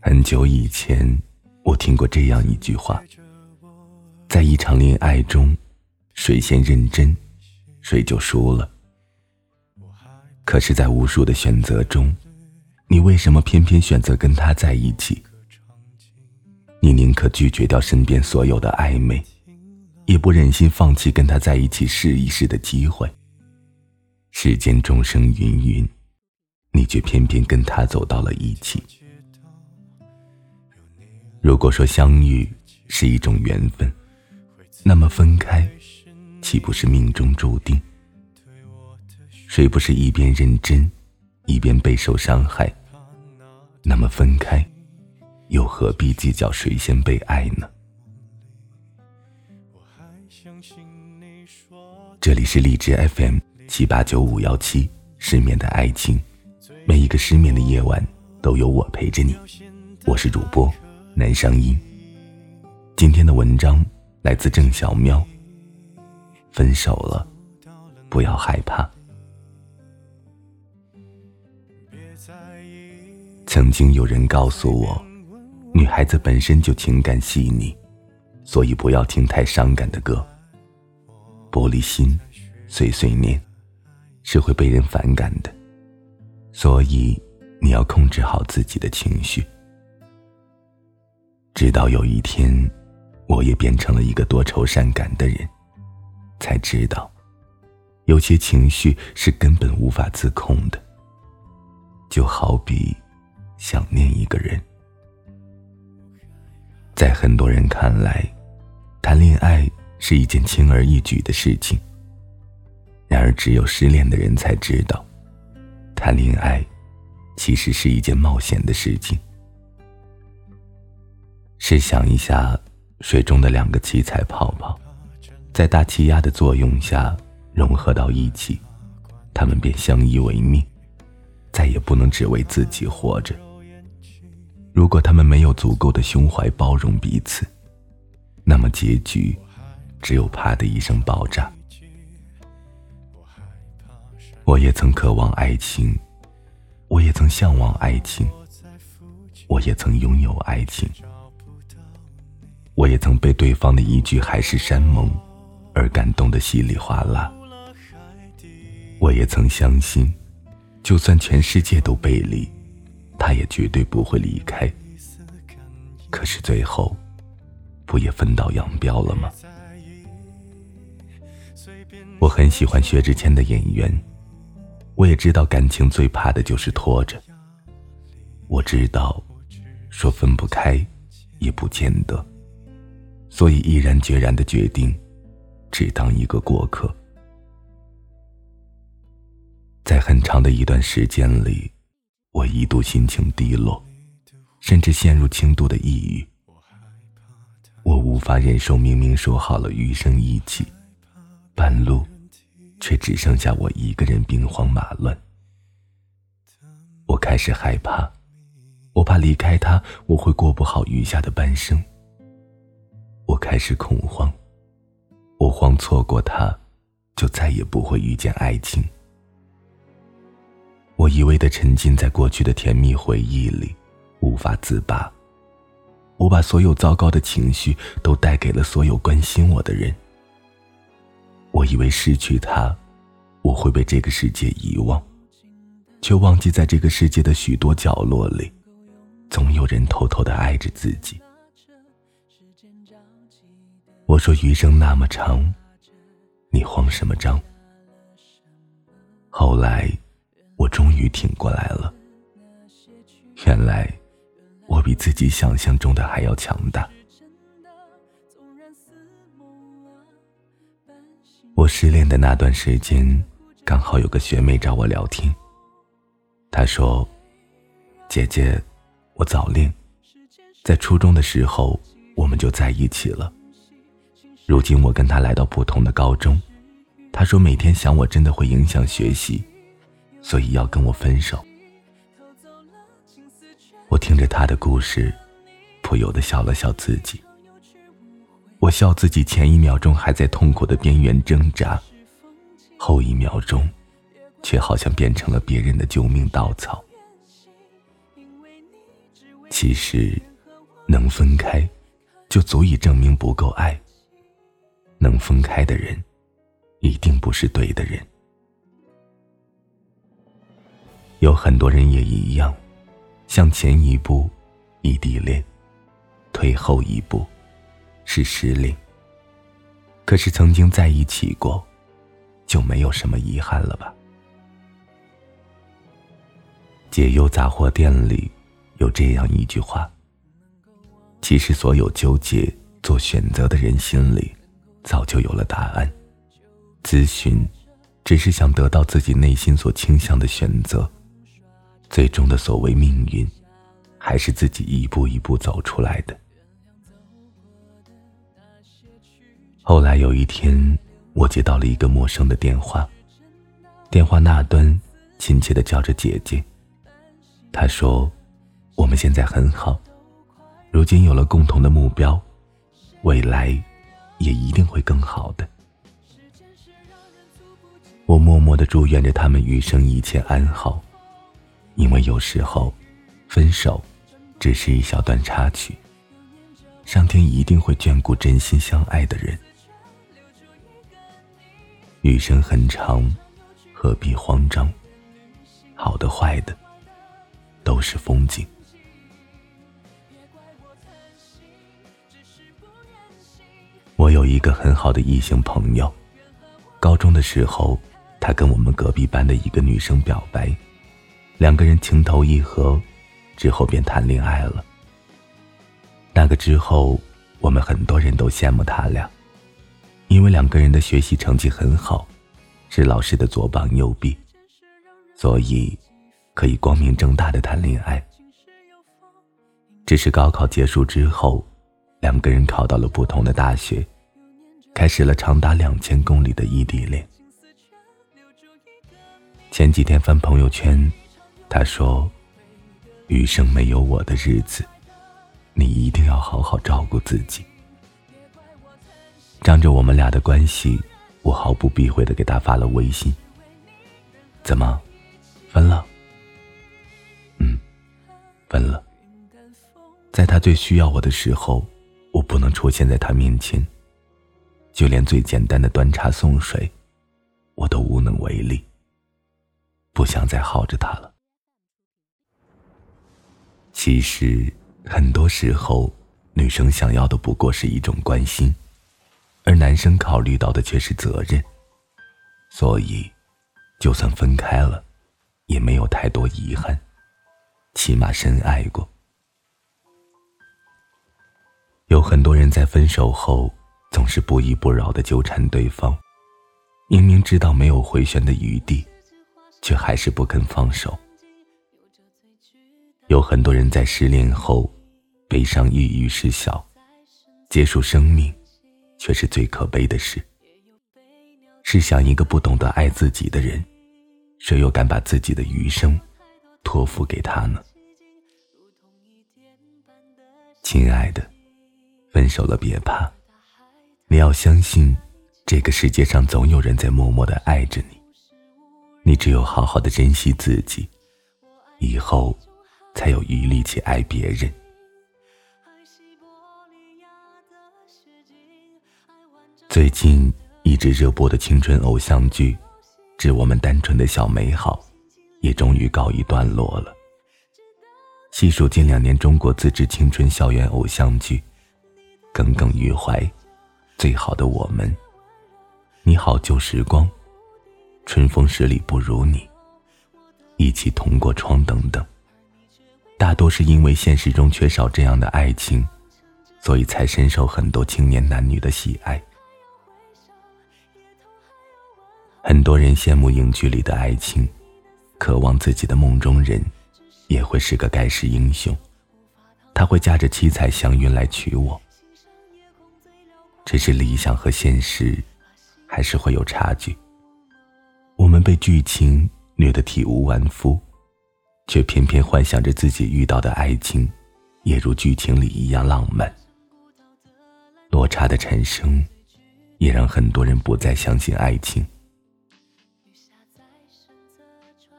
很久以前，我听过这样一句话：在一场恋爱中，谁先认真，谁就输了。可是，在无数的选择中，你为什么偏偏选择跟他在一起？你宁可拒绝掉身边所有的暧昧，也不忍心放弃跟他在一起试一试的机会。世间众生芸芸，你却偏偏跟他走到了一起。如果说相遇是一种缘分，那么分开，岂不是命中注定？谁不是一边认真，一边备受伤害？那么分开，又何必计较谁先被爱呢？这里是荔枝 FM 七八九五幺七，失眠的爱情，每一个失眠的夜晚都有我陪着你。我是主播南商英。今天的文章来自郑小喵。分手了，不要害怕。曾经有人告诉我，女孩子本身就情感细腻，所以不要听太伤感的歌。玻璃心、碎碎念，是会被人反感的，所以你要控制好自己的情绪。直到有一天，我也变成了一个多愁善感的人，才知道，有些情绪是根本无法自控的。就好比想念一个人，在很多人看来，谈恋爱是一件轻而易举的事情。然而，只有失恋的人才知道，谈恋爱其实是一件冒险的事情。试想一下，水中的两个七彩泡泡，在大气压的作用下融合到一起，他们便相依为命。再也不能只为自己活着。如果他们没有足够的胸怀包容彼此，那么结局只有啪的一声爆炸。我也曾渴望爱情，我也曾向往爱情，我也曾拥有爱情，我也曾被对方的一句海誓山盟而感动的稀里哗啦，我也曾相信。就算全世界都背离，他也绝对不会离开。可是最后，不也分道扬镳了吗？我很喜欢薛之谦的演员，我也知道感情最怕的就是拖着。我知道，说分不开，也不见得，所以毅然决然的决定，只当一个过客。在很长的一段时间里，我一度心情低落，甚至陷入轻度的抑郁。我无法忍受明明说好了余生一起，半路却只剩下我一个人兵荒马乱。我开始害怕，我怕离开他我会过不好余下的半生。我开始恐慌，我慌错过他，就再也不会遇见爱情。我一味的沉浸在过去的甜蜜回忆里，无法自拔。我把所有糟糕的情绪都带给了所有关心我的人。我以为失去他，我会被这个世界遗忘，却忘记在这个世界的许多角落里，总有人偷偷的爱着自己。我说余生那么长，你慌什么张？后来。我终于挺过来了。原来，我比自己想象中的还要强大。我失恋的那段时间，刚好有个学妹找我聊天。她说：“姐姐，我早恋，在初中的时候我们就在一起了。如今我跟她来到不同的高中，她说每天想我真的会影响学习。”所以要跟我分手。我听着他的故事，不由得笑了笑自己。我笑自己前一秒钟还在痛苦的边缘挣扎，后一秒钟却好像变成了别人的救命稻草。其实，能分开，就足以证明不够爱。能分开的人，一定不是对的人。有很多人也一样，向前一步，异地恋；退后一步，是失恋。可是曾经在一起过，就没有什么遗憾了吧？解忧杂货店里有这样一句话：其实所有纠结做选择的人心里，早就有了答案。咨询，只是想得到自己内心所倾向的选择。最终的所谓命运，还是自己一步一步走出来的。后来有一天，我接到了一个陌生的电话，电话那端亲切的叫着姐姐。他说：“我们现在很好，如今有了共同的目标，未来也一定会更好的。”我默默的祝愿着他们余生一切安好。因为有时候，分手只是一小段插曲。上天一定会眷顾真心相爱的人。余生很长，何必慌张？好的坏的，都是风景。我有一个很好的异性朋友，高中的时候，他跟我们隔壁班的一个女生表白。两个人情投意合，之后便谈恋爱了。那个之后，我们很多人都羡慕他俩，因为两个人的学习成绩很好，是老师的左膀右臂，所以可以光明正大的谈恋爱。只是高考结束之后，两个人考到了不同的大学，开始了长达两千公里的异地恋。前几天翻朋友圈。他说：“余生没有我的日子，你一定要好好照顾自己。”仗着我们俩的关系，我毫不避讳的给他发了微信：“怎么，分了？”“嗯，分了。”在他最需要我的时候，我不能出现在他面前，就连最简单的端茶送水，我都无能为力。不想再耗着他了。其实，很多时候，女生想要的不过是一种关心，而男生考虑到的却是责任。所以，就算分开了，也没有太多遗憾，起码深爱过。有很多人在分手后，总是不依不饶的纠缠对方，明明知道没有回旋的余地，却还是不肯放手。有很多人在失恋后，悲伤抑郁失效，结束生命，却是最可悲的事。试想，一个不懂得爱自己的人，谁又敢把自己的余生托付给他呢？亲爱的，分手了别怕，你要相信，这个世界上总有人在默默的爱着你。你只有好好的珍惜自己，以后。才有余力去爱别人。最近一直热播的青春偶像剧《致我们单纯的小美好》，也终于告一段落了。细数近两年中国自制青春校园偶像剧，《耿耿于怀》《最好的我们》《你好旧时光》《春风十里不如你》《一起同过窗》等等。大多是因为现实中缺少这样的爱情，所以才深受很多青年男女的喜爱。很多人羡慕影剧里的爱情，渴望自己的梦中人也会是个盖世英雄，他会驾着七彩祥云来娶我。只是理想和现实还是会有差距。我们被剧情虐得体无完肤。却偏偏幻想着自己遇到的爱情，也如剧情里一样浪漫。落差的产生，也让很多人不再相信爱情。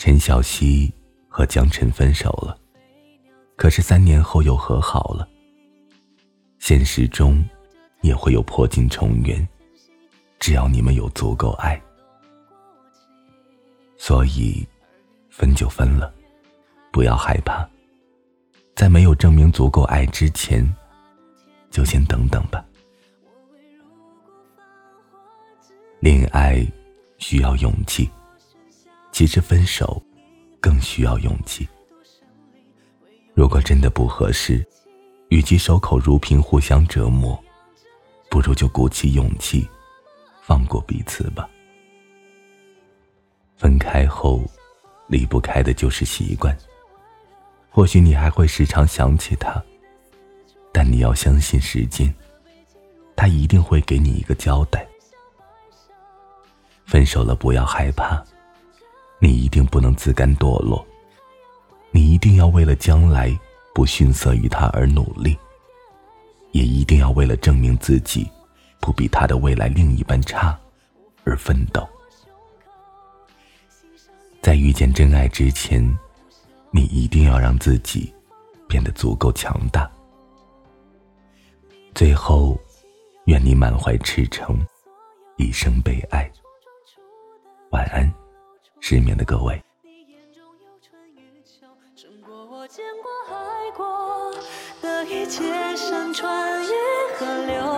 陈小希和江晨分手了，可是三年后又和好了。现实中也会有破镜重圆，只要你们有足够爱。所以，分就分了，不要害怕，在没有证明足够爱之前，就先等等吧。恋爱需要勇气。其实分手更需要勇气。如果真的不合适，与其守口如瓶互相折磨，不如就鼓起勇气，放过彼此吧。分开后，离不开的就是习惯。或许你还会时常想起他，但你要相信时间，他一定会给你一个交代。分手了，不要害怕。你一定不能自甘堕落，你一定要为了将来不逊色于他而努力，也一定要为了证明自己不比他的未来另一半差而奋斗。在遇见真爱之前，你一定要让自己变得足够强大。最后，愿你满怀赤诚，一生被爱。晚安。失眠的各位。你眼中有春与秋胜过我见过爱过的一切山川与河流。